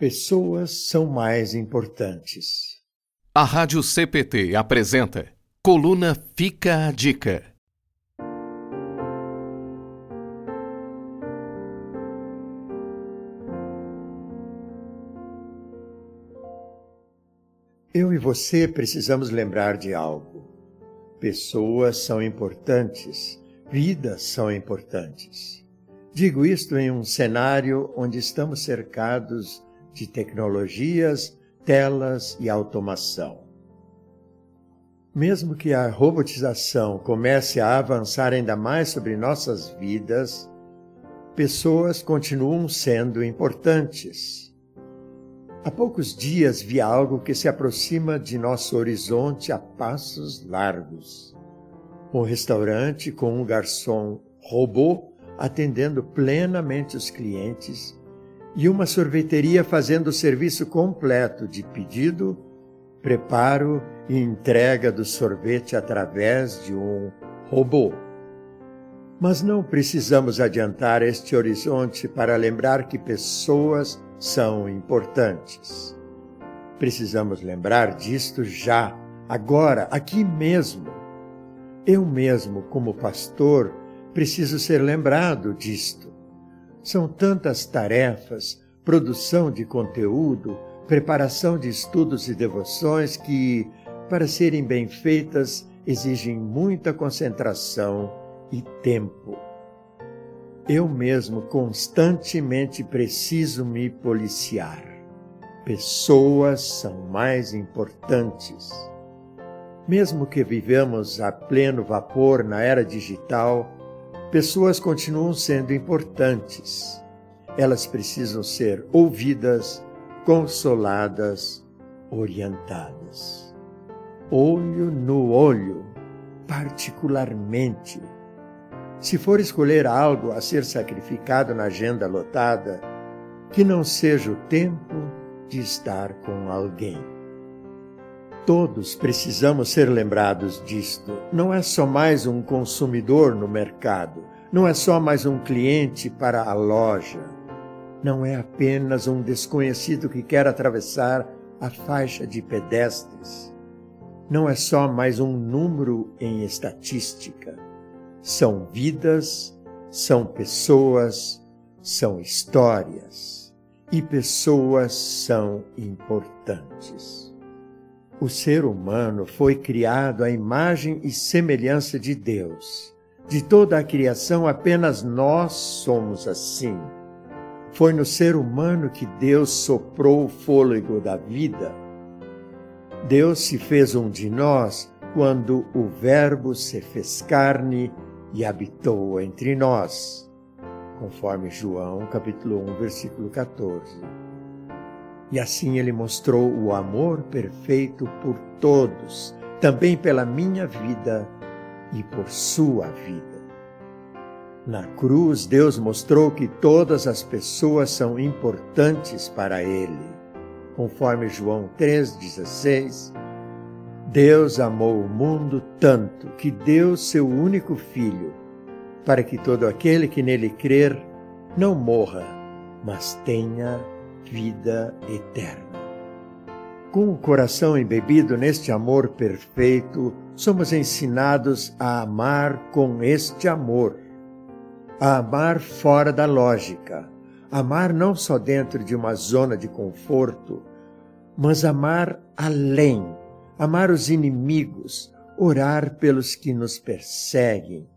Pessoas são mais importantes. A Rádio CPT apresenta Coluna Fica a Dica. Eu e você precisamos lembrar de algo. Pessoas são importantes, vidas são importantes. Digo isto em um cenário onde estamos cercados de tecnologias, telas e automação. Mesmo que a robotização comece a avançar ainda mais sobre nossas vidas, pessoas continuam sendo importantes. Há poucos dias vi algo que se aproxima de nosso horizonte a passos largos. Um restaurante com um garçom robô atendendo plenamente os clientes e uma sorveteria fazendo o serviço completo de pedido, preparo e entrega do sorvete através de um robô. Mas não precisamos adiantar este horizonte para lembrar que pessoas são importantes. Precisamos lembrar disto já, agora, aqui mesmo. Eu mesmo, como pastor, preciso ser lembrado disto. São tantas tarefas, produção de conteúdo, preparação de estudos e devoções que, para serem bem feitas, exigem muita concentração e tempo. Eu mesmo constantemente preciso me policiar. Pessoas são mais importantes. Mesmo que vivemos a pleno vapor na era digital, pessoas continuam sendo importantes. Elas precisam ser ouvidas, consoladas, orientadas. Olho no olho, particularmente. Se for escolher algo a ser sacrificado na agenda lotada, que não seja o tempo de estar com alguém. Todos precisamos ser lembrados disto. Não é só mais um consumidor no mercado, não é só mais um cliente para a loja, não é apenas um desconhecido que quer atravessar a faixa de pedestres, não é só mais um número em estatística. São vidas, são pessoas, são histórias, e pessoas são importantes. O ser humano foi criado à imagem e semelhança de Deus. De toda a criação, apenas nós somos assim. Foi no ser humano que Deus soprou o fôlego da vida. Deus se fez um de nós quando o Verbo se fez carne e habitou entre nós, conforme João capítulo 1, versículo 14. E assim ele mostrou o amor perfeito por todos, também pela minha vida e por sua vida. Na cruz, Deus mostrou que todas as pessoas são importantes para Ele. Conforme João 3,16, Deus amou o mundo tanto que deu seu único Filho, para que todo aquele que nele crer não morra, mas tenha vida eterna. Com o coração embebido neste amor perfeito, somos ensinados a amar com este amor, a amar fora da lógica, amar não só dentro de uma zona de conforto, mas amar além, amar os inimigos, orar pelos que nos perseguem,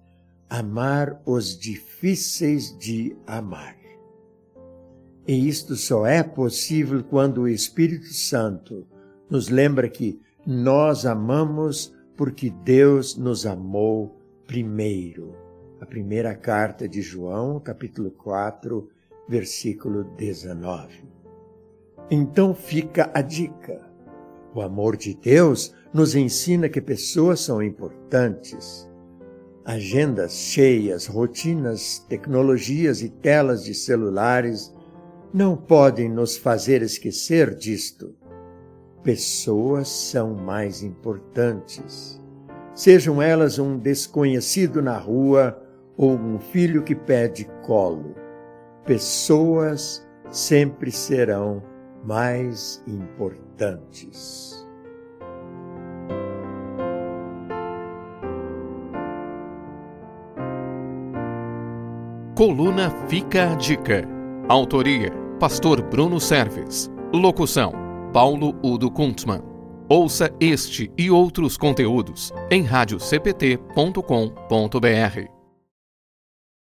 amar os difíceis de amar. E isto só é possível quando o Espírito Santo nos lembra que nós amamos porque Deus nos amou primeiro. A primeira carta de João, capítulo 4, versículo 19. Então fica a dica. O amor de Deus nos ensina que pessoas são importantes. Agendas cheias, rotinas, tecnologias e telas de celulares não podem nos fazer esquecer disto. Pessoas são mais importantes. Sejam elas um desconhecido na rua ou um filho que pede colo. Pessoas sempre serão mais importantes. Coluna Fica a Dica. Autoria: Pastor Bruno Serves. Locução: Paulo Udo Kuntzmann. Ouça este e outros conteúdos em radiocpt.com.br.